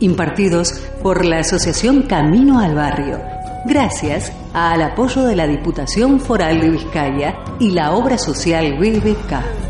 impartidos por la Asociación Camino al Barrio, gracias al apoyo de la Diputación Foral de Vizcaya y la obra social BBK.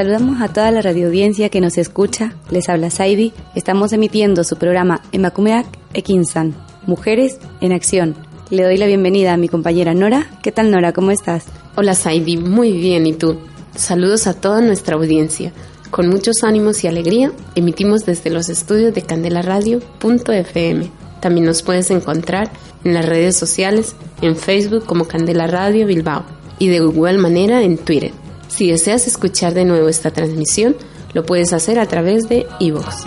Saludamos a toda la radioaudiencia que nos escucha. Les habla Saidi. Estamos emitiendo su programa Emakumeak Ekinsan, Mujeres en Acción. Le doy la bienvenida a mi compañera Nora. ¿Qué tal Nora? ¿Cómo estás? Hola Saidi, muy bien. ¿Y tú? Saludos a toda nuestra audiencia. Con muchos ánimos y alegría, emitimos desde los estudios de Candela Radio.fm. También nos puedes encontrar en las redes sociales, en Facebook como Candela Radio Bilbao y de igual manera en Twitter. Si deseas escuchar de nuevo esta transmisión, lo puedes hacer a través de iVoox.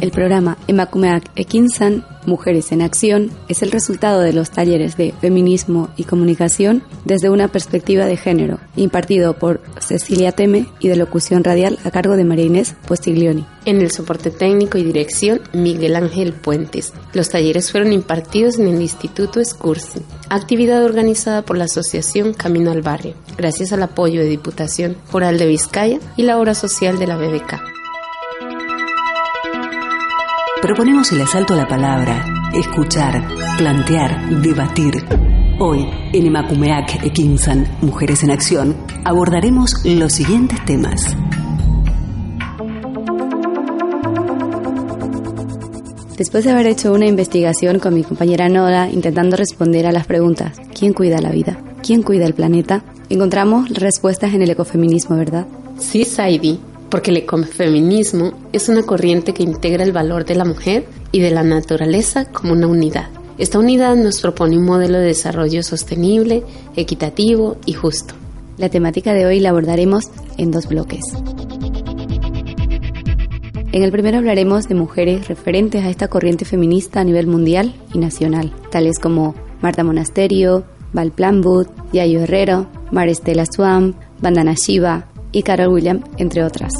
El programa Emakumeak Ekinsan, Mujeres en Acción, es el resultado de los talleres de feminismo y comunicación desde una perspectiva de género, impartido por Cecilia Teme y de locución radial a cargo de María Inés Postiglioni. En el soporte técnico y dirección, Miguel Ángel Puentes. Los talleres fueron impartidos en el Instituto Escursi, actividad organizada por la Asociación Camino al Barrio, gracias al apoyo de Diputación Foral de Vizcaya y la obra social de la BBK. Proponemos el asalto a la palabra, escuchar, plantear, debatir. Hoy, en Emakumeak Ekinsan, Mujeres en Acción, abordaremos los siguientes temas. Después de haber hecho una investigación con mi compañera Nora intentando responder a las preguntas ¿quién cuida la vida? ¿Quién cuida el planeta? Encontramos respuestas en el ecofeminismo, ¿verdad? Sí, Saidi porque el ecofeminismo es una corriente que integra el valor de la mujer y de la naturaleza como una unidad. Esta unidad nos propone un modelo de desarrollo sostenible, equitativo y justo. La temática de hoy la abordaremos en dos bloques. En el primero hablaremos de mujeres referentes a esta corriente feminista a nivel mundial y nacional, tales como Marta Monasterio, Val Planwood, Yayo Herrero, Maristela Swamp, Bandana Shiva, y Carol William, entre otras.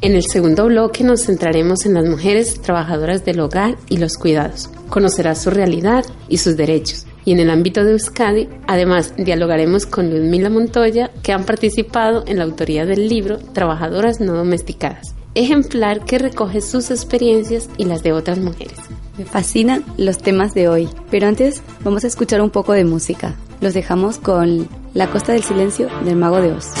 En el segundo bloque nos centraremos en las mujeres trabajadoras del hogar y los cuidados. Conocerás su realidad y sus derechos. Y en el ámbito de Euskadi, además, dialogaremos con Ludmila Montoya, que han participado en la autoría del libro Trabajadoras no domesticadas, ejemplar que recoge sus experiencias y las de otras mujeres. Me fascinan los temas de hoy, pero antes vamos a escuchar un poco de música. Los dejamos con La Costa del Silencio del Mago de Oz.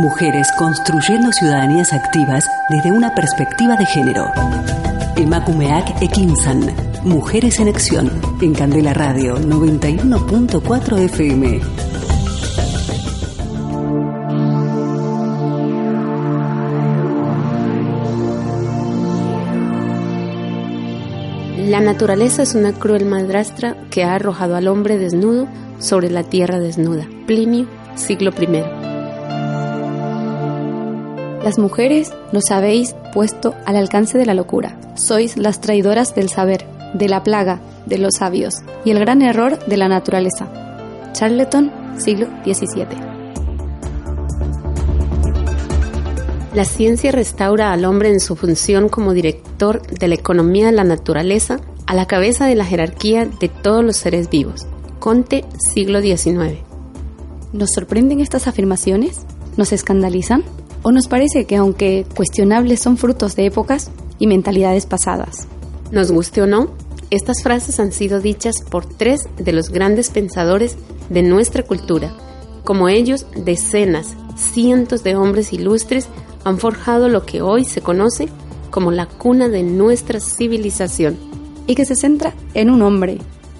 Mujeres construyendo ciudadanías activas desde una perspectiva de género. Emakumeak Ekinsan. Mujeres en Acción. En Candela Radio 91.4 FM. La naturaleza es una cruel madrastra que ha arrojado al hombre desnudo sobre la tierra desnuda. Plinio, siglo I. Las mujeres nos habéis puesto al alcance de la locura. Sois las traidoras del saber, de la plaga, de los sabios y el gran error de la naturaleza. Charleton, siglo XVII. La ciencia restaura al hombre en su función como director de la economía de la naturaleza a la cabeza de la jerarquía de todos los seres vivos. Conte, siglo XIX. ¿Nos sorprenden estas afirmaciones? ¿Nos escandalizan? ¿O nos parece que aunque cuestionables son frutos de épocas y mentalidades pasadas? Nos guste o no, estas frases han sido dichas por tres de los grandes pensadores de nuestra cultura. Como ellos, decenas, cientos de hombres ilustres han forjado lo que hoy se conoce como la cuna de nuestra civilización. Y que se centra en un hombre,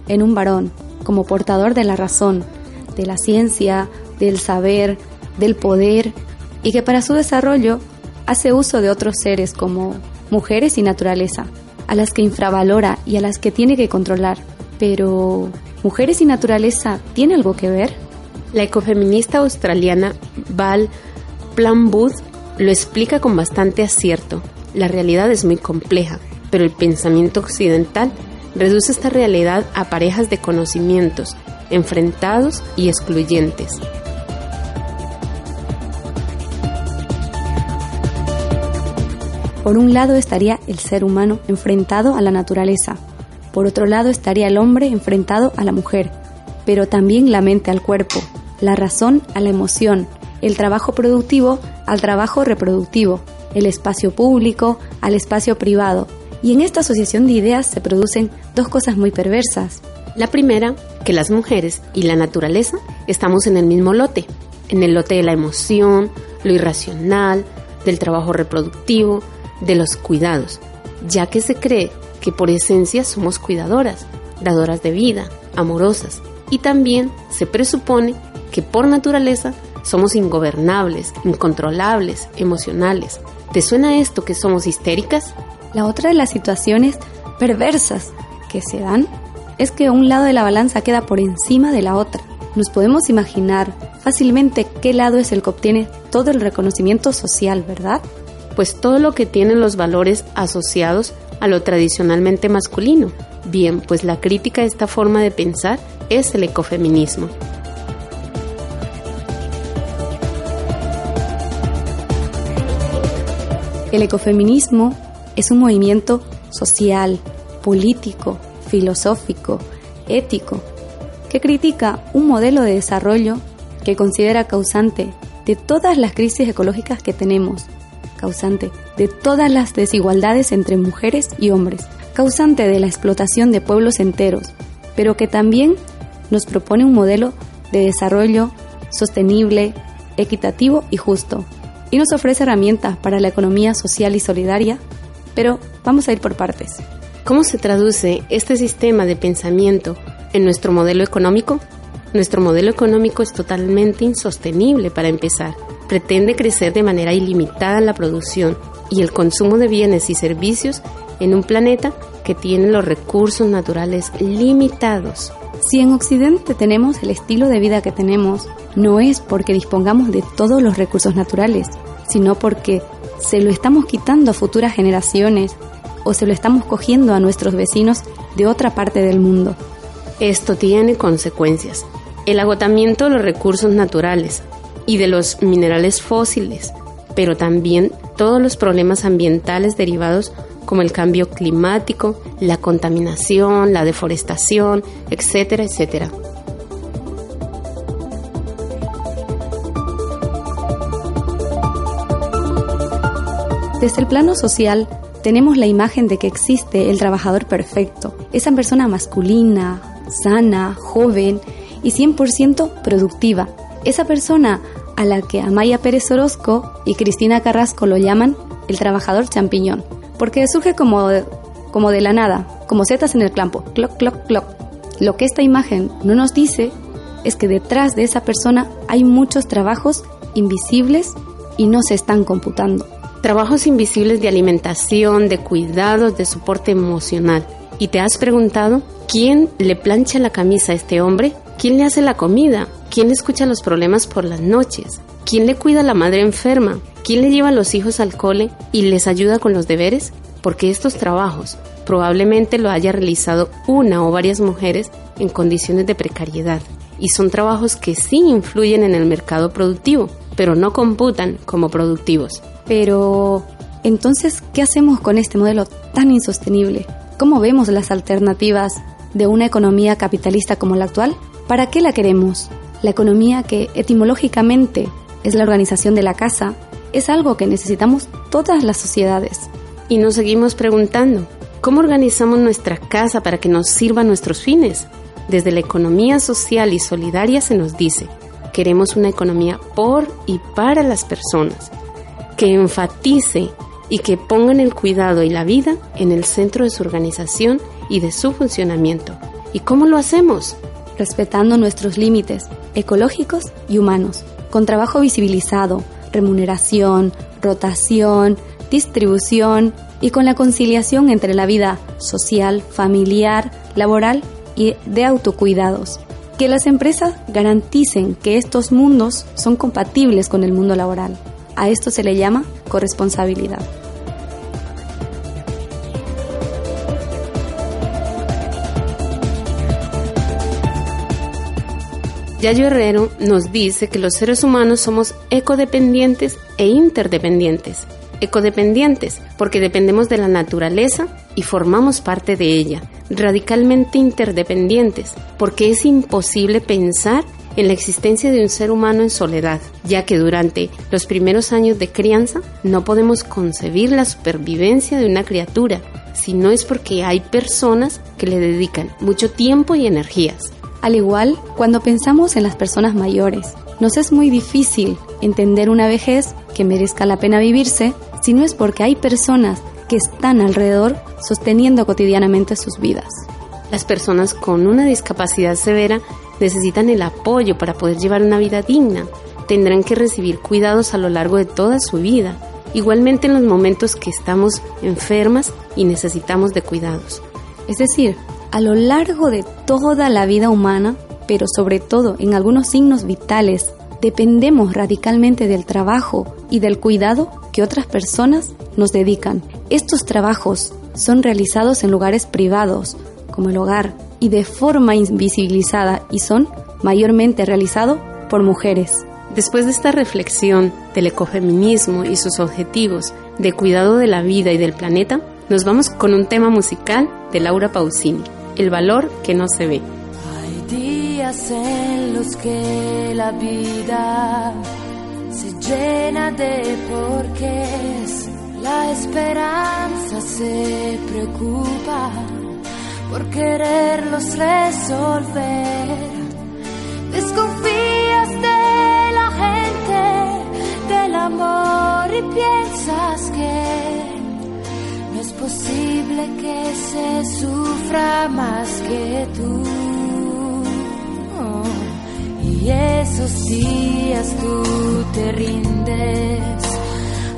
en un varón, como portador de la razón, de la ciencia, del saber, del poder, y que para su desarrollo hace uso de otros seres como mujeres y naturaleza, a las que infravalora y a las que tiene que controlar. Pero, ¿mujeres y naturaleza tiene algo que ver? La ecofeminista australiana Val Plumwood lo explica con bastante acierto. La realidad es muy compleja, pero el pensamiento occidental reduce esta realidad a parejas de conocimientos, enfrentados y excluyentes. Por un lado estaría el ser humano enfrentado a la naturaleza, por otro lado estaría el hombre enfrentado a la mujer, pero también la mente al cuerpo, la razón a la emoción, el trabajo productivo al trabajo reproductivo, el espacio público al espacio privado. Y en esta asociación de ideas se producen dos cosas muy perversas. La primera, que las mujeres y la naturaleza estamos en el mismo lote, en el lote de la emoción, lo irracional, del trabajo reproductivo, de los cuidados, ya que se cree que por esencia somos cuidadoras, dadoras de vida, amorosas, y también se presupone que por naturaleza somos ingobernables, incontrolables, emocionales. ¿Te suena esto que somos histéricas? La otra de las situaciones perversas que se dan es que un lado de la balanza queda por encima de la otra. Nos podemos imaginar fácilmente qué lado es el que obtiene todo el reconocimiento social, ¿verdad? Pues todo lo que tiene los valores asociados a lo tradicionalmente masculino. Bien, pues la crítica a esta forma de pensar es el ecofeminismo. El ecofeminismo es un movimiento social, político, filosófico, ético, que critica un modelo de desarrollo que considera causante de todas las crisis ecológicas que tenemos, causante de todas las desigualdades entre mujeres y hombres, causante de la explotación de pueblos enteros, pero que también nos propone un modelo de desarrollo sostenible, equitativo y justo, y nos ofrece herramientas para la economía social y solidaria, pero vamos a ir por partes. ¿Cómo se traduce este sistema de pensamiento en nuestro modelo económico? Nuestro modelo económico es totalmente insostenible para empezar. Pretende crecer de manera ilimitada la producción y el consumo de bienes y servicios en un planeta que tiene los recursos naturales limitados. Si en Occidente tenemos el estilo de vida que tenemos, no es porque dispongamos de todos los recursos naturales, sino porque se lo estamos quitando a futuras generaciones o se lo estamos cogiendo a nuestros vecinos de otra parte del mundo. Esto tiene consecuencias. El agotamiento de los recursos naturales y de los minerales fósiles, pero también todos los problemas ambientales derivados como el cambio climático, la contaminación, la deforestación, etcétera, etcétera. Desde el plano social, tenemos la imagen de que existe el trabajador perfecto, esa persona masculina, sana, joven y 100% productiva, esa persona a la que Amaya Pérez Orozco y Cristina Carrasco lo llaman el trabajador champiñón, porque surge como de, como de la nada, como setas en el campo, cloc, cloc, cloc. Lo que esta imagen no nos dice es que detrás de esa persona hay muchos trabajos invisibles y no se están computando. Trabajos invisibles de alimentación, de cuidados, de soporte emocional. ¿Y te has preguntado quién le plancha la camisa a este hombre? ¿Quién le hace la comida? ¿Quién escucha los problemas por las noches? ¿Quién le cuida a la madre enferma? ¿Quién le lleva a los hijos al cole y les ayuda con los deberes? Porque estos trabajos probablemente lo haya realizado una o varias mujeres en condiciones de precariedad y son trabajos que sí influyen en el mercado productivo, pero no computan como productivos. Pero, entonces, ¿qué hacemos con este modelo tan insostenible? ¿Cómo vemos las alternativas de una economía capitalista como la actual? ¿Para qué la queremos? La economía que etimológicamente es la organización de la casa es algo que necesitamos todas las sociedades. Y nos seguimos preguntando, ¿cómo organizamos nuestra casa para que nos sirva nuestros fines? Desde la economía social y solidaria se nos dice, queremos una economía por y para las personas, que enfatice y que pongan el cuidado y la vida en el centro de su organización y de su funcionamiento. ¿Y cómo lo hacemos? Respetando nuestros límites ecológicos y humanos, con trabajo visibilizado, remuneración, rotación, distribución y con la conciliación entre la vida social, familiar, laboral y de autocuidados. Que las empresas garanticen que estos mundos son compatibles con el mundo laboral. A esto se le llama corresponsabilidad. Yayo Herrero nos dice que los seres humanos somos ecodependientes e interdependientes. Ecodependientes porque dependemos de la naturaleza y formamos parte de ella. Radicalmente interdependientes porque es imposible pensar en la existencia de un ser humano en soledad, ya que durante los primeros años de crianza no podemos concebir la supervivencia de una criatura, si no es porque hay personas que le dedican mucho tiempo y energías. Al igual, cuando pensamos en las personas mayores, nos es muy difícil entender una vejez que merezca la pena vivirse si no es porque hay personas que están alrededor sosteniendo cotidianamente sus vidas. Las personas con una discapacidad severa necesitan el apoyo para poder llevar una vida digna. Tendrán que recibir cuidados a lo largo de toda su vida, igualmente en los momentos que estamos enfermas y necesitamos de cuidados. Es decir, a lo largo de toda la vida humana, pero sobre todo en algunos signos vitales, dependemos radicalmente del trabajo y del cuidado que otras personas nos dedican. Estos trabajos son realizados en lugares privados, como el hogar, y de forma invisibilizada y son mayormente realizados por mujeres. Después de esta reflexión del ecofeminismo y sus objetivos de cuidado de la vida y del planeta, nos vamos con un tema musical de Laura Pausini el valor que no se ve. Hay días en los que la vida se llena de porqués, la esperanza se preocupa por quererlos resolver. Desconfías de la gente, del amor y piensas que posible que se sufra más que tú. y esos días tú te rindes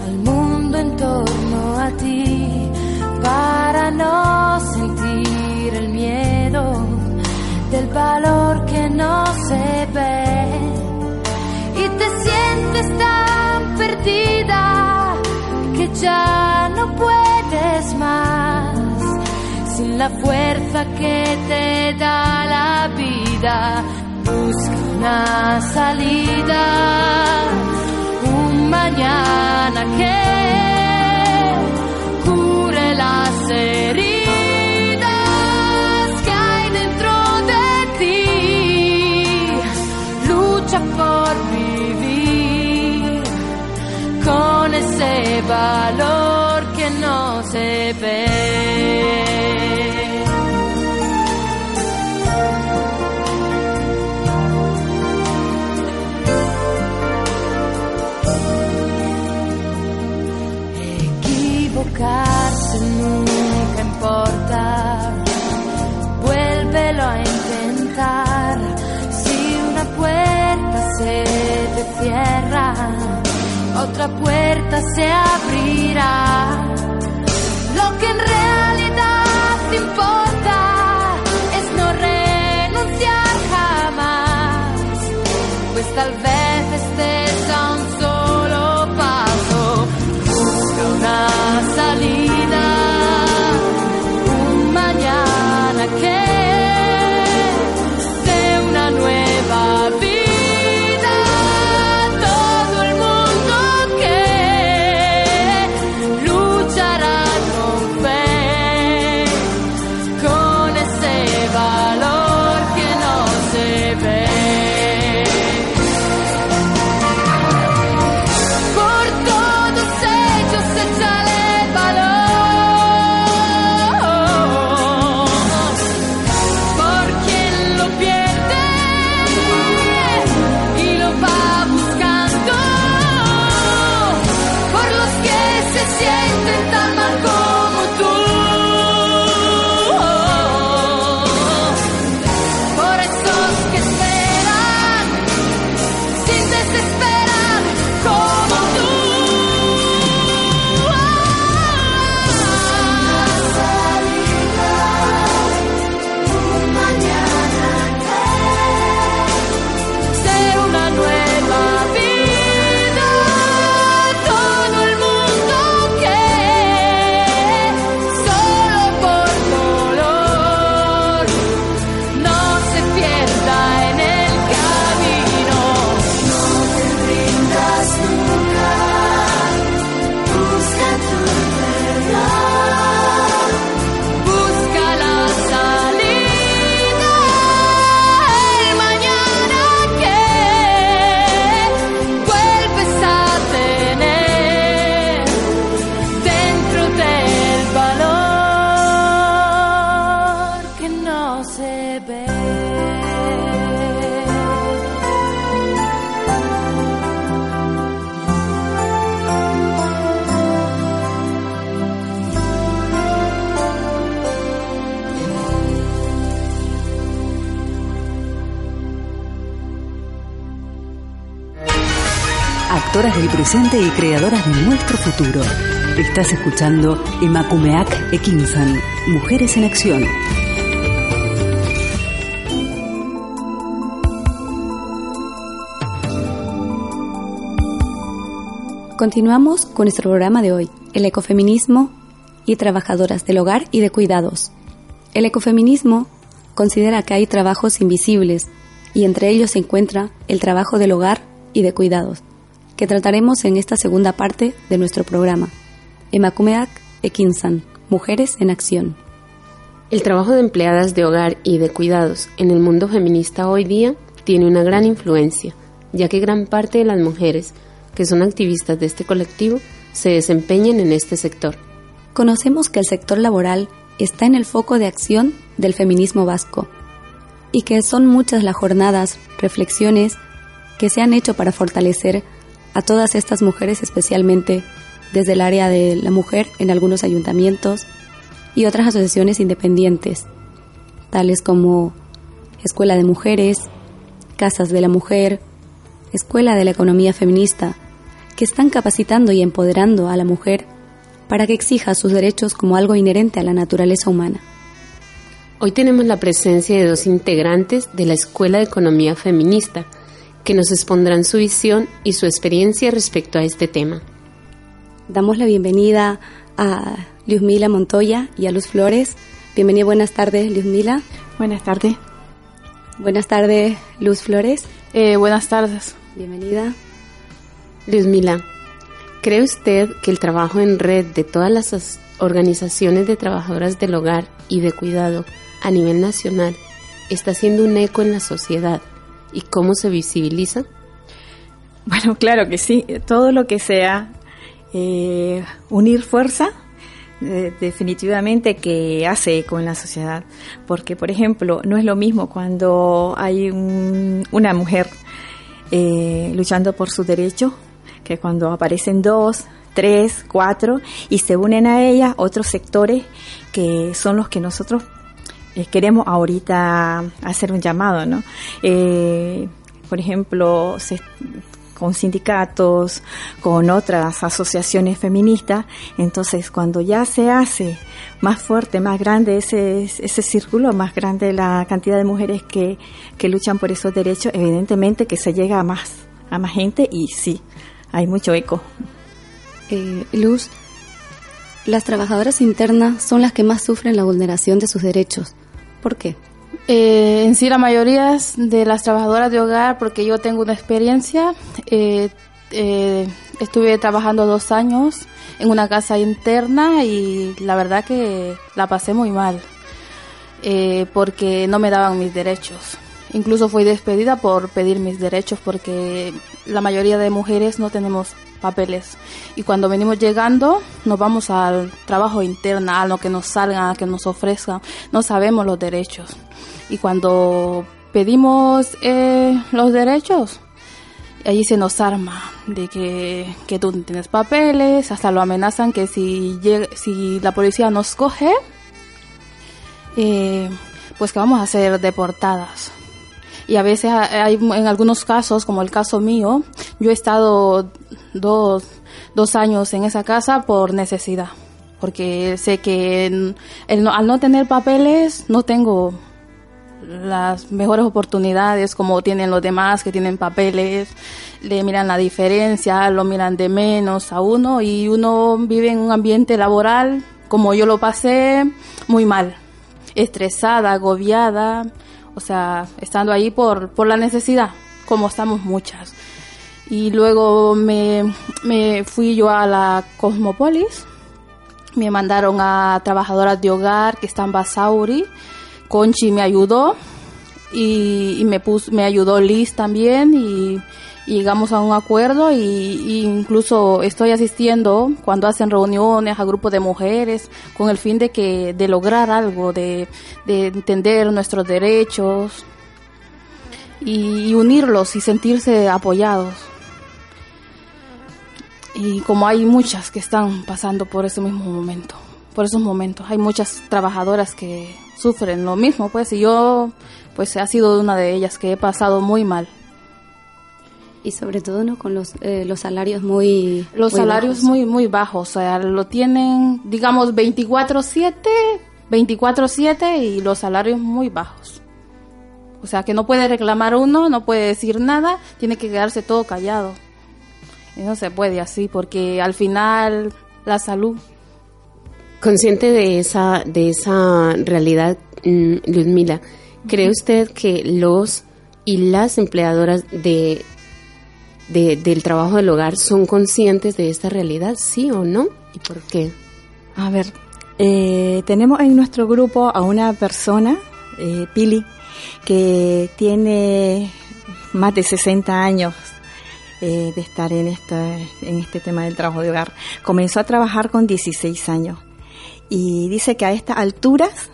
al mundo en torno a ti para no sentir el miedo del valor que no se ve. Y te sientes tan perdida que ya no puedes más, sin la fuerza que te da la vida. Busca una salida, un mañana que cure las heridas por vivir con ese valor se ve. Equivocarse nunca importa, vuélvelo a intentar. Si una puerta se te cierra, otra puerta se abrirá tal y creadoras de nuestro futuro. Estás escuchando Emakumeak Ekinsan, Mujeres en Acción. Continuamos con nuestro programa de hoy, el ecofeminismo y trabajadoras del hogar y de cuidados. El ecofeminismo considera que hay trabajos invisibles y entre ellos se encuentra el trabajo del hogar y de cuidados, que trataremos en esta segunda parte de nuestro programa. Emakumeak Ekinsan, Mujeres en Acción. El trabajo de empleadas de hogar y de cuidados en el mundo feminista hoy día tiene una gran influencia, ya que gran parte de las mujeres que son activistas de este colectivo se desempeñan en este sector. Conocemos que el sector laboral está en el foco de acción del feminismo vasco y que son muchas las jornadas, reflexiones que se han hecho para fortalecer a todas estas mujeres, especialmente desde el área de la mujer en algunos ayuntamientos y otras asociaciones independientes, tales como Escuela de Mujeres, Casas de la Mujer, Escuela de la Economía Feminista, que están capacitando y empoderando a la mujer para que exija sus derechos como algo inherente a la naturaleza humana. Hoy tenemos la presencia de dos integrantes de la Escuela de Economía Feminista, que nos expondrán su visión y su experiencia respecto a este tema. Damos la bienvenida a Luzmila Montoya y a Luz Flores. Bienvenida, buenas tardes, Luzmila. Buenas tardes. Buenas tardes, Luz Flores. Eh, buenas tardes. Bienvenida. Luzmila, ¿cree usted que el trabajo en red de todas las as- organizaciones de trabajadoras del hogar y de cuidado a nivel nacional está haciendo un eco en la sociedad y cómo se visibiliza? Bueno, claro que sí. Todo lo que sea eh, unir fuerza, eh, definitivamente que hace eco en la sociedad. Porque, por ejemplo, no es lo mismo cuando hay un- una mujer eh, luchando por su derecho que cuando aparecen dos, tres, cuatro y se unen a ella otros sectores que son los que nosotros eh, queremos ahorita hacer un llamado, ¿no? Eh, por ejemplo, se- con sindicatos, con otras asociaciones feministas. Entonces, cuando ya se hace más fuerte, más grande ese, ese círculo, más grande la cantidad de mujeres que, que luchan por esos derechos, evidentemente que se llega a más, a más gente y sí, hay mucho eco. Eh, Luz, las trabajadoras internas son las que más sufren la vulneración de sus derechos. ¿Por qué? Eh, en sí, la mayoría de las trabajadoras de hogar, porque yo tengo una experiencia, eh, eh, estuve trabajando dos años en una casa interna y la verdad que la pasé muy mal, porque no me daban mis derechos. Incluso fui despedida por pedir mis derechos porque la mayoría de mujeres no tenemos papeles. Y cuando venimos llegando, nos vamos al trabajo interno, a lo que nos salgan, a que nos ofrezcan. No sabemos los derechos. Y cuando pedimos eh, los derechos, allí se nos arma de que, que tú no tienes papeles, hasta lo amenazan que si, si la policía nos coge, eh, pues que vamos a ser deportadas y a veces hay en algunos casos, como el caso mío, yo he estado dos, dos años en esa casa por necesidad, porque sé que al no tener papeles no tengo las mejores oportunidades como tienen los demás que tienen papeles, le miran la diferencia, lo miran de menos a uno y uno vive en un ambiente laboral como yo lo pasé muy mal, estresada, agobiada, o sea, estando ahí por, por la necesidad, como estamos muchas. Y luego me, me fui yo a la Cosmopolis, me mandaron a trabajadoras de hogar que están Basauri, Conchi me ayudó y, y me, puso, me ayudó Liz también y llegamos a un acuerdo y, incluso estoy asistiendo cuando hacen reuniones a grupos de mujeres con el fin de que de lograr algo de, entender nuestros derechos y, unirlos y sentirse apoyados. Y como hay muchas que están pasando por ese mismo momento por esos momentos hay muchas trabajadoras que sufren lo mismo pues y yo pues ha sido una de ellas que he pasado muy mal y sobre todo no con los, eh, los salarios muy los salarios muy muy bajos o sea lo tienen digamos 24/7 24/7 y los salarios muy bajos. O sea que no puede reclamar uno no puede decir nada tiene que quedarse todo callado. Y no se puede así porque al final la salud. Consciente de esa de esa realidad mm, Ludmila cree usted que los y las empleadoras de del trabajo del hogar son conscientes de esta realidad, sí o no? ¿Y por qué? A ver, eh, tenemos en nuestro grupo a una persona, eh, Pili, que tiene más de 60 años eh, de estar en, esta, en este tema del trabajo de hogar. Comenzó a trabajar con 16 años y dice que a estas alturas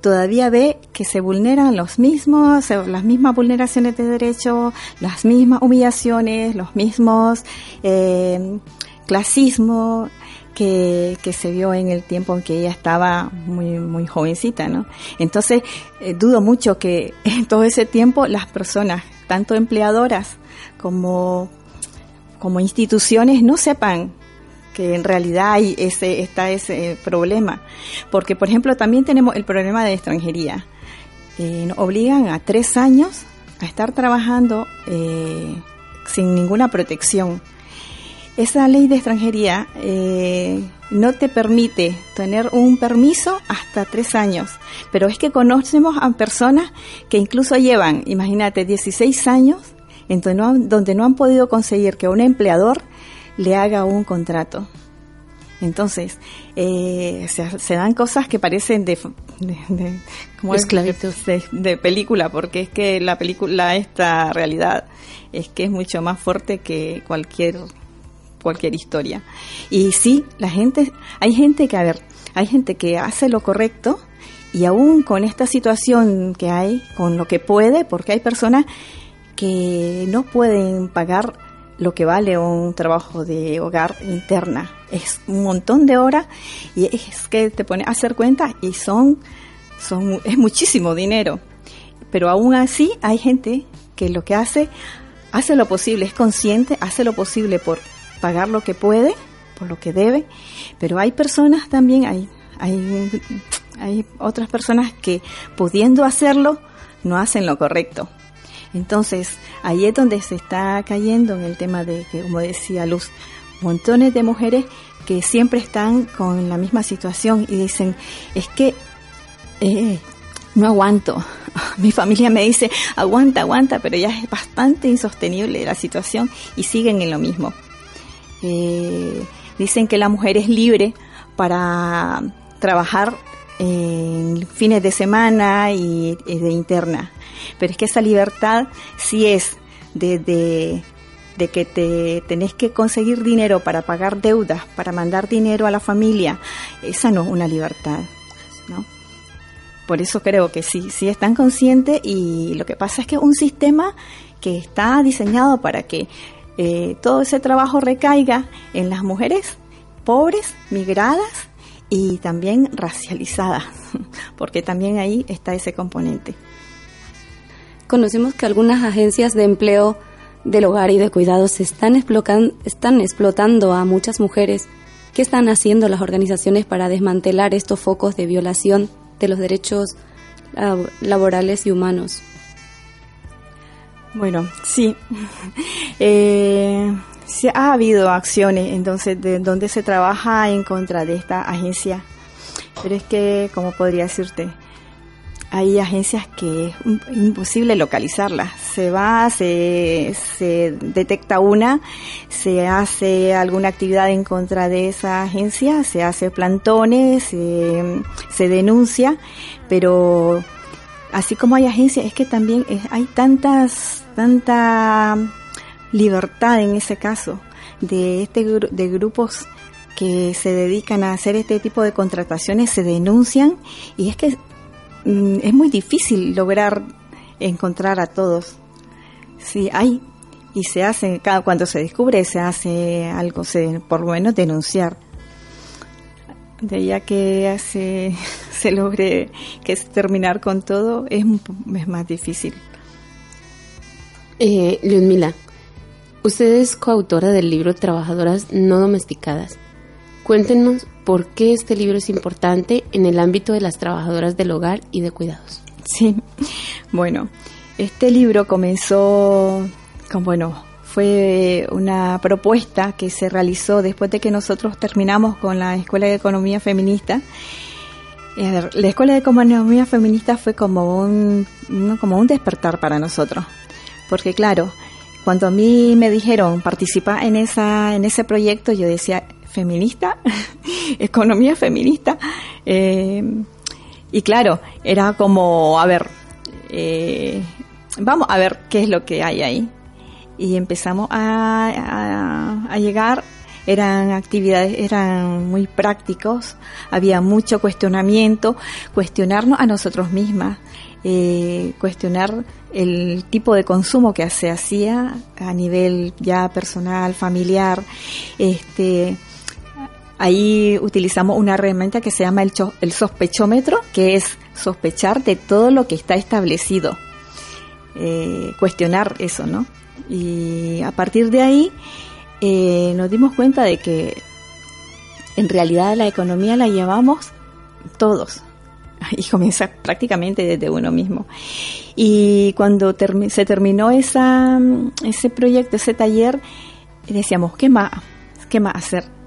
todavía ve que se vulneran los mismos, las mismas vulneraciones de derechos, las mismas humillaciones, los mismos eh, clasismos que, que, se vio en el tiempo en que ella estaba muy, muy jovencita, ¿no? Entonces, eh, dudo mucho que en todo ese tiempo las personas, tanto empleadoras como, como instituciones, no sepan en realidad hay ese, está ese problema. Porque, por ejemplo, también tenemos el problema de extranjería. Eh, nos obligan a tres años a estar trabajando eh, sin ninguna protección. Esa ley de extranjería eh, no te permite tener un permiso hasta tres años, pero es que conocemos a personas que incluso llevan, imagínate, 16 años en donde no, donde no han podido conseguir que un empleador le haga un contrato. Entonces, eh, se, dan cosas que parecen de, de, de, película, porque es que la película, esta realidad, es que es mucho más fuerte que cualquier cualquier historia. Y sí, la gente, hay gente que, a ver, hay gente que hace lo correcto y aún con esta situación que hay, con lo que puede, porque hay personas que no pueden pagar lo que vale un trabajo de hogar interna. Es un montón de horas y es que te pones a hacer cuentas y son, son, es muchísimo dinero. Pero aún así hay gente que lo que hace hace lo posible, es consciente, hace lo posible por pagar lo que puede, por lo que debe, pero hay personas también, hay, hay, hay otras personas que pudiendo hacerlo, no hacen lo correcto. Entonces, ahí es donde se está cayendo en el tema de que, como decía Luz, montones de mujeres que siempre están con la misma situación y dicen, es que eh, no aguanto. Mi familia me dice, aguanta, aguanta, pero ya es bastante insostenible la situación y siguen en lo mismo. Eh, dicen que la mujer es libre para trabajar en fines de semana y, de interna, pero es que esa libertad sí es de, de que te tenés que conseguir dinero para pagar deudas, para mandar dinero a la familia, esa no es una libertad, ¿no? Por eso creo que sí, sí están conscientes y lo que pasa es que un sistema que está diseñado para que eh, todo ese trabajo recaiga en las mujeres pobres, migradas y también racializadas, porque también ahí está ese componente. Conocemos que algunas agencias de empleo del hogar y de cuidados están, están explotando a muchas mujeres. ¿Qué están haciendo las organizaciones para desmantelar estos focos de violación de los derechos laborales y humanos. Bueno, sí. Eh, sí ha habido acciones entonces de donde se trabaja en contra de esta agencia, pero es que, como podría decirte, hay agencias que es imposible localizarlas. Se va, se, se detecta una, se hace alguna actividad en contra de esa agencia, se hace plantones, se, denuncia, pero así como hay agencias, es que también hay tantas, tanta libertad en ese caso de este de grupos que se dedican a hacer este tipo de contrataciones se denuncian y es que es muy difícil lograr encontrar a todos. Sí, hay y se hace, cuando se descubre se hace algo, se, por lo menos denunciar. De ya que se, se logre que es terminar con todo, es, es más difícil. Eh, Mila, usted es coautora del libro Trabajadoras no domesticadas. Cuéntenos por qué este libro es importante en el ámbito de las trabajadoras del hogar y de cuidados. Sí, bueno, este libro comenzó con, bueno, fue una propuesta que se realizó después de que nosotros terminamos con la Escuela de Economía Feminista. La Escuela de Economía Feminista fue como un, como un despertar para nosotros, porque claro, cuando a mí me dijeron participar en esa en ese proyecto, yo decía, feminista, economía feminista. Eh, y claro, era como, a ver, eh, vamos a ver qué es lo que hay ahí. Y empezamos a, llegar, eran actividades, eran muy prácticos, había mucho cuestionamiento, cuestionarnos a nosotros mismas, eh, cuestionar el tipo de consumo que se hacía a nivel ya personal, familiar, este, Ahí utilizamos una herramienta que se llama el, sospechómetro, que es sospechar de todo lo que está establecido, eh, cuestionar eso, ¿no? Y a partir de ahí eh, nos dimos cuenta de que en realidad la economía la llevamos todos, y comienza prácticamente desde uno mismo. Y cuando se terminó esa, ese proyecto, ese taller, decíamos, ¿qué más? ¿Qué más hacer?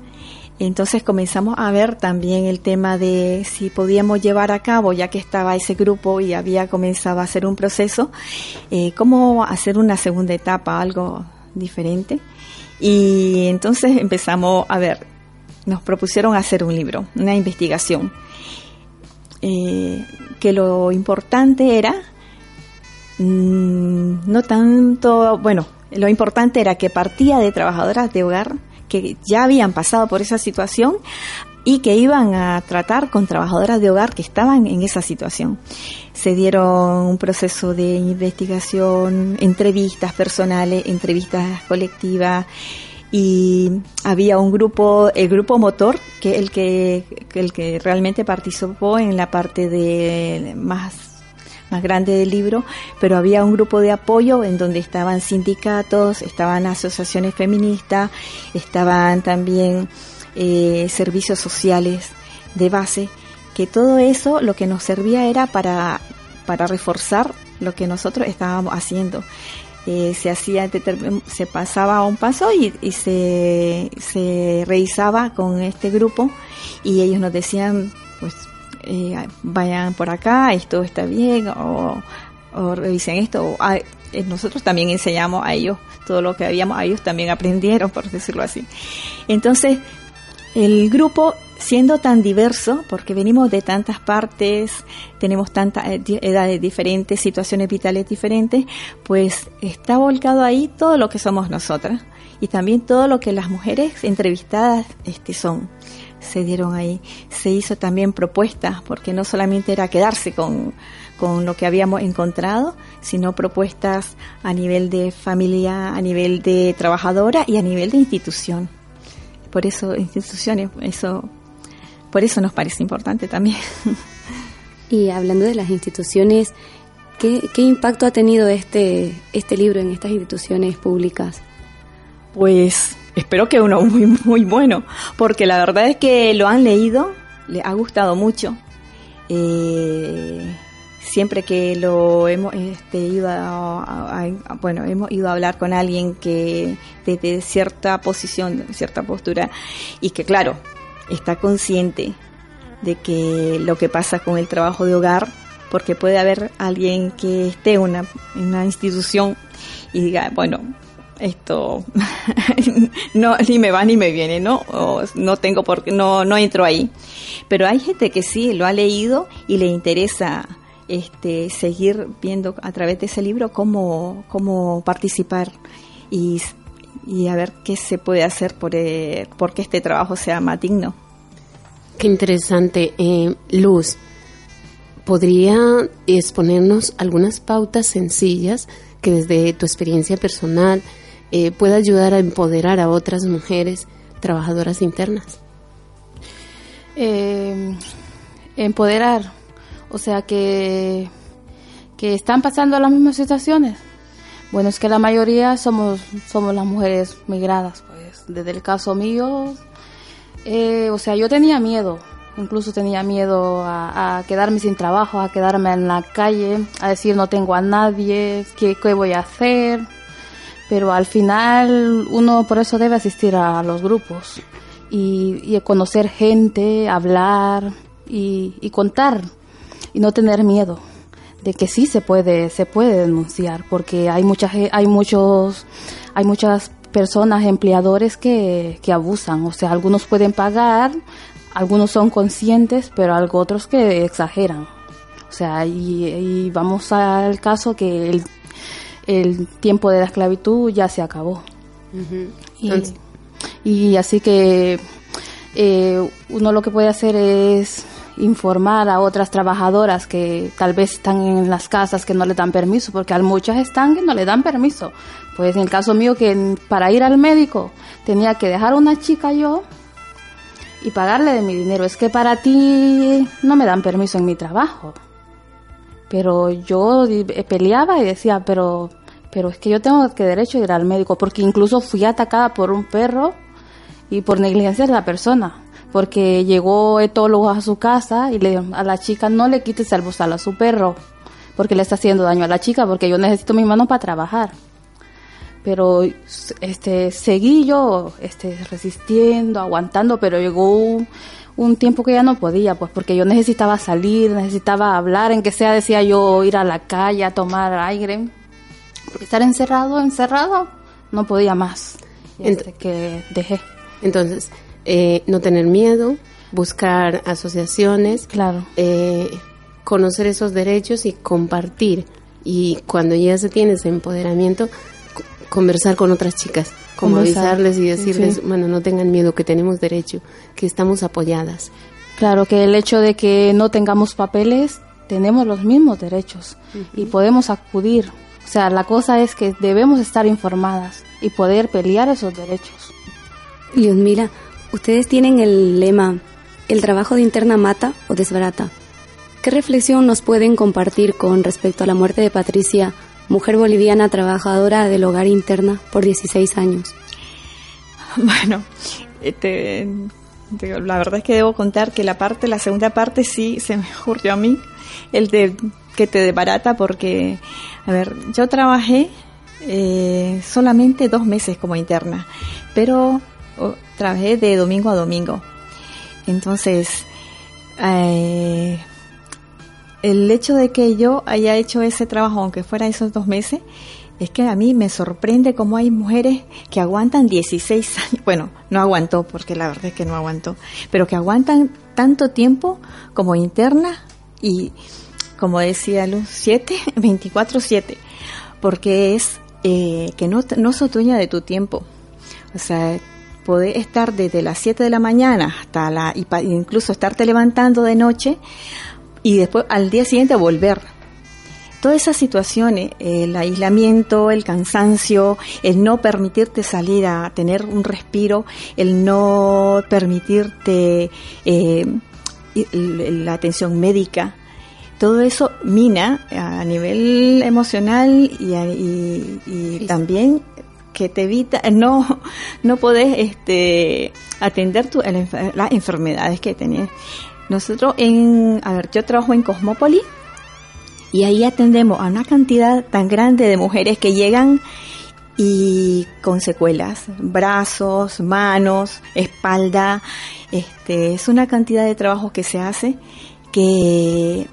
Entonces comenzamos a ver también el tema de si podíamos llevar a cabo, ya que estaba ese grupo y había comenzado a hacer un proceso, eh, cómo hacer una segunda etapa, algo diferente. Y entonces empezamos a ver, nos propusieron hacer un libro, una investigación, eh, que lo importante era mm, no tanto, bueno, lo importante era que partía de trabajadoras de hogar que ya habían pasado por esa situación y que iban a tratar con trabajadoras de hogar que estaban en esa situación. Se dieron un proceso de investigación, entrevistas personales, entrevistas colectivas y había un grupo, el grupo motor, que el que el que realmente participó en la parte de más más grande del libro, pero había un grupo de apoyo en donde estaban sindicatos, estaban asociaciones feministas, estaban también eh, servicios sociales de base, que todo eso lo que nos servía era para, para reforzar lo que nosotros estábamos haciendo. Eh, se hacía se pasaba un paso y, y se, se revisaba con este grupo y ellos nos decían pues eh, vayan por acá, esto está bien, o, revisen esto. Ah, eh, nosotros también enseñamos a ellos todo lo que habíamos, a ellos también aprendieron, por decirlo así. Entonces, el grupo, siendo tan diverso, porque venimos de tantas partes, tenemos tantas eh, edades diferentes, situaciones vitales diferentes, pues está volcado ahí todo lo que somos nosotras y también todo lo que las mujeres entrevistadas este, son se dieron ahí. Se hizo también propuestas, porque no solamente era quedarse con, con lo que habíamos encontrado, sino propuestas a nivel de familia, a nivel de trabajadora y a nivel de institución. Por eso, instituciones, eso, por eso nos parece importante también. Y hablando de las instituciones, ¿qué, qué impacto ha tenido este, este libro en estas instituciones públicas? Pues espero que uno muy, muy bueno, porque la verdad es que lo han leído, le ha gustado mucho. Eh, siempre que lo hemos este, ido a, bueno hemos ido a hablar con alguien que desde cierta posición cierta postura y que claro está consciente de que lo que pasa con el trabajo de hogar porque puede haber alguien que esté en una, una institución y diga bueno esto no ni me va ni me viene, ¿no? no tengo por no no entro ahí. Pero hay gente que sí lo ha leído y le interesa este seguir viendo a través de ese libro cómo cómo participar y, y a ver qué se puede hacer por eh, este trabajo sea más digno. Qué interesante, eh, Luz. ¿Podría exponernos algunas pautas sencillas que desde tu experiencia personal eh, pueda ayudar a empoderar a otras mujeres trabajadoras internas? Eh, empoderar, o sea que, que están pasando las mismas situaciones. Bueno, es que la mayoría somos, somos las mujeres migradas, pues desde el caso mío, eh, o sea, yo tenía miedo, incluso tenía miedo a, a, quedarme sin trabajo, a quedarme en la calle, a decir no tengo a nadie, qué, qué voy a hacer pero al final uno por eso debe asistir a los grupos y, conocer gente, hablar y, contar y no tener miedo de que sí se puede se puede denunciar porque hay muchas hay muchos hay muchas personas empleadores que, que abusan. O sea algunos pueden pagar algunos son conscientes pero otros que exageran. O sea y, y vamos al caso que el el tiempo de la esclavitud ya se acabó. y, así que eh, uno lo que puede hacer es informar a otras trabajadoras que tal vez están en las casas que no le dan permiso, porque a muchas están que no le dan permiso. Pues en el caso mío que para ir al médico tenía que dejar una chica yo y pagarle de mi dinero. Es que para ti no me dan permiso en mi trabajo. Pero yo peleaba y decía, pero, pero es que yo tengo que derecho a ir al médico, porque incluso fui atacada por un perro y por negligencia de la persona, porque llegó etólogo a su casa y le a la chica no le quites el a su perro, porque le está haciendo daño a la chica, porque yo necesito mi mano para trabajar. Pero este seguí yo este resistiendo, aguantando, pero llegó un, tiempo que ya no podía, pues porque yo necesitaba salir, necesitaba hablar, en que sea decía yo ir a la calle a tomar aire, porque estar encerrado, encerrado, no podía más, entre que dejé. Entonces, eh, no tener miedo, buscar asociaciones, claro. Eh, conocer esos derechos y compartir. Y cuando ya se tiene ese empoderamiento, conversar con otras chicas como avisarles y decirles, bueno, no tengan miedo, que tenemos derecho, que estamos apoyadas. Claro, que el hecho de que no tengamos papeles, tenemos los mismos derechos y podemos acudir. O sea, la cosa es que debemos estar informadas y poder pelear esos derechos. mira, ustedes tienen el lema, ¿el trabajo de interna mata o desbarata? ¿Qué reflexión nos pueden compartir con respecto a la muerte de Patricia, mujer boliviana trabajadora del hogar interna por 16 años? Bueno, este, la verdad es que debo contar que la parte, la segunda parte sí se me ocurrió a mí, el de que te debarata porque, a ver, yo trabajé eh, solamente dos meses como interna, pero oh, trabajé de domingo a domingo. Entonces, eh, el hecho de que yo haya hecho ese trabajo, aunque fuera esos dos meses, es que a mí me sorprende cómo hay mujeres que aguantan 16 años, bueno, no aguantó porque la verdad es que no aguantó, pero que aguantan tanto tiempo como interna y como decía Luz, 7, 24-7, porque es eh, que no, no dueña de tu tiempo. O sea, poder estar desde las 7 de la mañana hasta la, incluso estarte levantando de noche y después al día siguiente volver. Todas esas situaciones, el aislamiento, el cansancio, el no permitirte salir a tener un respiro, el no permitirte eh, la atención médica, todo eso mina a nivel emocional y, también que te evita no no podés este atender tu, las enfermedades que tenés nosotros en a ver yo trabajo en Cosmópolis y ahí atendemos a una cantidad tan grande de mujeres que llegan y con secuelas, brazos, manos, espalda, este, es una cantidad de trabajo que se hace que,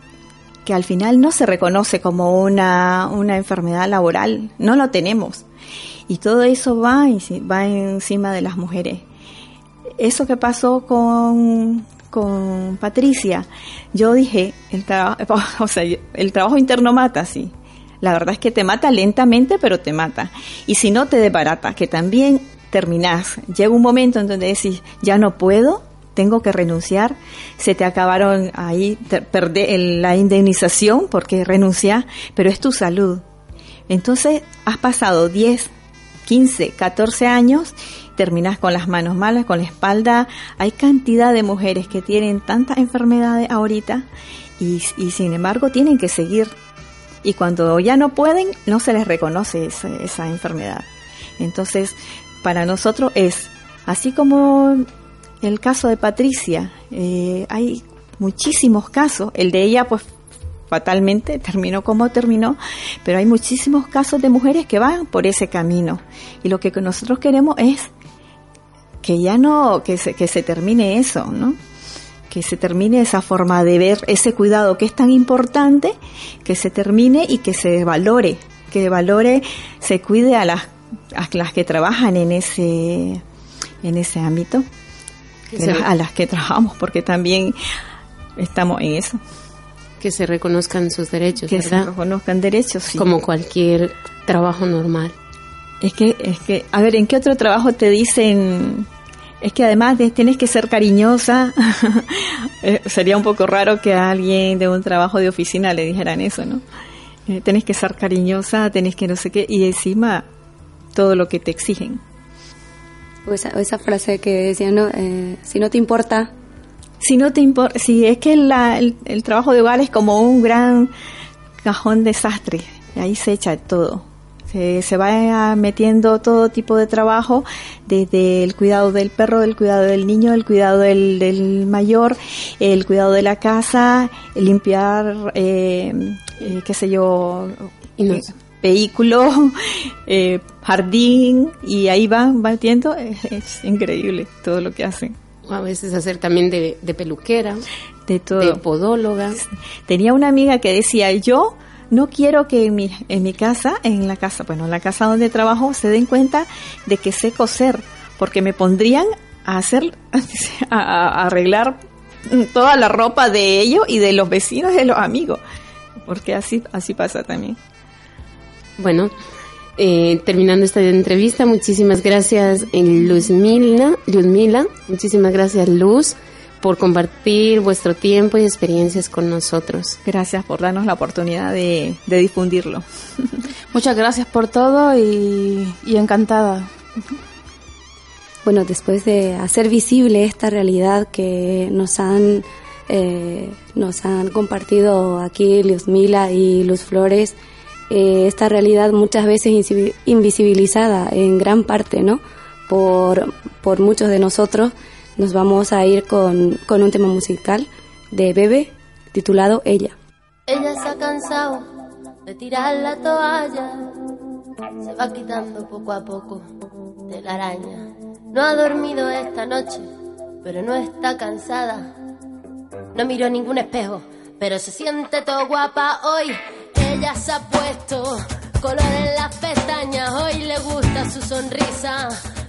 que al final no se reconoce como una, una enfermedad laboral, no lo tenemos. Y todo eso va, va encima de las mujeres. Eso que pasó con, con Patricia, yo dije, el, trabajo, o sea, el trabajo interno mata, sí. La verdad es que te mata lentamente, pero te mata. Y si no, te desbarata, que también terminás. Llega un momento en donde decís, ya no puedo, tengo que renunciar, se te acabaron ahí, perder la indemnización porque renuncia, pero es tu salud. Entonces, has pasado 10, 15, 14 años terminas con las manos malas, con la espalda. Hay cantidad de mujeres que tienen tantas enfermedades ahorita y, sin embargo tienen que seguir. Y cuando ya no pueden, no se les reconoce esa, enfermedad. Entonces, para nosotros es, así como el caso de Patricia, eh, hay muchísimos casos, el de ella pues fatalmente terminó como terminó, pero hay muchísimos casos de mujeres que van por ese camino. Y lo que nosotros queremos es que ya no, que se, que se termine eso, ¿no? Que se termine esa forma de ver ese cuidado que es tan importante, que se termine y que se valore, que valore, se cuide a las, a las que trabajan en ese, en ese ámbito, a las que trabajamos, porque también estamos en eso. Que se reconozcan sus derechos, que se reconozcan derechos, sí. Como cualquier trabajo normal. Es que, es que, a ver, ¿en qué otro trabajo te dicen es que además de, tienes que ser cariñosa. Eh, sería un poco raro que a alguien de un trabajo de oficina le dijeran eso, ¿no? Eh, tenés que ser cariñosa, tenés que no sé qué, y encima todo lo que te exigen. O esa, esa frase que decía, ¿no? Eh, si no te importa. Si no te importa, si es que el, el trabajo de hogar es como un gran cajón desastre, ahí se echa todo. Se, va metiendo todo tipo de trabajo, desde el cuidado del perro, el cuidado del niño, el cuidado del, mayor, el cuidado de la casa, limpiar, eh, eh, qué sé yo, eh, vehículo, jardín, y ahí va, va metiendo. Es, increíble todo lo que hacen. A veces hacer también de, de peluquera, de todo. De podóloga. Tenía una amiga que decía, yo no quiero que en mi, en mi casa, en la casa, bueno, en la casa donde trabajo, se den cuenta de que sé coser, porque me pondrían a hacer, a, arreglar toda la ropa de ellos y de los vecinos y de los amigos, porque así, así pasa también. Bueno, eh, terminando esta entrevista, muchísimas gracias Luzmila, Luzmila, muchísimas gracias Luz por compartir vuestro tiempo y experiencias con nosotros. Gracias por darnos la oportunidad de, difundirlo. Muchas gracias por todo y, encantada. Bueno, después de hacer visible esta realidad que nos han eh, nos han compartido aquí Mila y Luz Flores eh, esta realidad muchas veces invisibilizada en gran parte, ¿no? Por, por muchos de nosotros, nos vamos a ir con, un tema musical de Bebe titulado Ella. Ella se ha cansado de tirar la toalla, se va quitando poco a poco de la araña. No ha dormido esta noche, pero no está cansada. No miró ningún espejo, pero se siente todo guapa hoy ella se ha puesto color en las pestañas, hoy le gusta su sonrisa.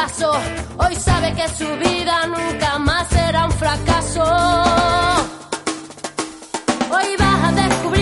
Hoy sabe que su vida nunca más será un fracaso. Hoy vas a descubrir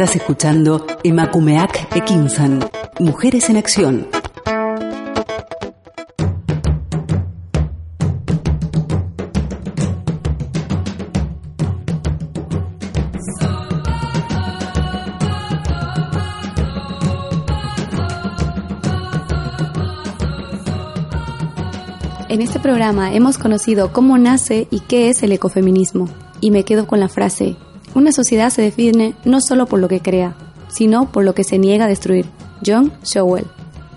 Estás escuchando Emakumeak Ekinsan, Mujeres en Acción. En este programa hemos conocido cómo nace y qué es el ecofeminismo. Y me quedo con la frase, una sociedad se define no solo por lo que crea, sino por lo que se niega a destruir. John Showell.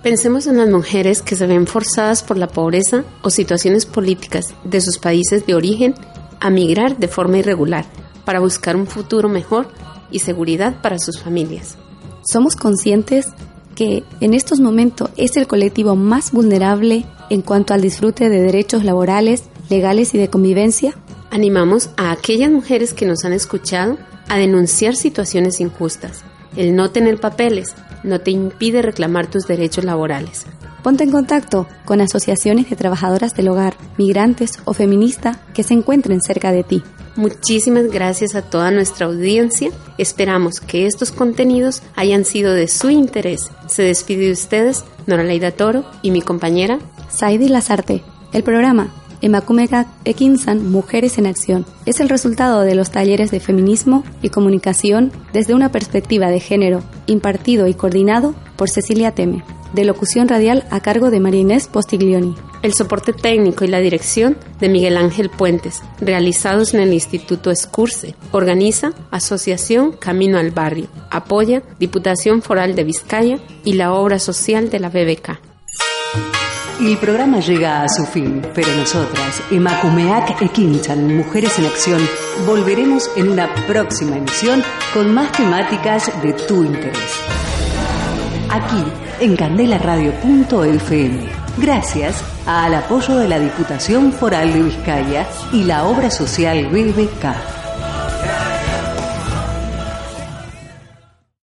Pensemos en las mujeres que se ven forzadas por la pobreza o situaciones políticas de sus países de origen a migrar de forma irregular para buscar un futuro mejor y seguridad para sus familias. Somos conscientes que en estos momentos es el colectivo más vulnerable en cuanto al disfrute de derechos laborales, legales y de convivencia Animamos a aquellas mujeres que nos han escuchado a denunciar situaciones injustas. El no tener papeles no te impide reclamar tus derechos laborales. Ponte en contacto con asociaciones de trabajadoras del hogar, migrantes o feministas que se encuentren cerca de ti. Muchísimas gracias a toda nuestra audiencia. Esperamos que estos contenidos hayan sido de su interés. Se despide de ustedes Nora Leida Toro y mi compañera Saidi Lazarte. El programa Emakumeka Ekinsan Mujeres en Acción es el resultado de los talleres de feminismo y comunicación desde una perspectiva de género, impartido y coordinado por Cecilia Teme, de locución radial a cargo de María Postiglioni. El soporte técnico y la dirección de Miguel Ángel Puentes, realizados en el Instituto Escurce. Organiza Asociación Camino al Barrio. Apoya Diputación Foral de Vizcaya y la obra social de la BBK. El programa llega a su fin, pero nosotras, Emakumeak Ekinchan, Mujeres en Acción, volveremos en una próxima emisión con más temáticas de tu interés. Aquí, en candelaradio.fm. Gracias al apoyo de la Diputación Foral de Vizcaya y la obra social BBK.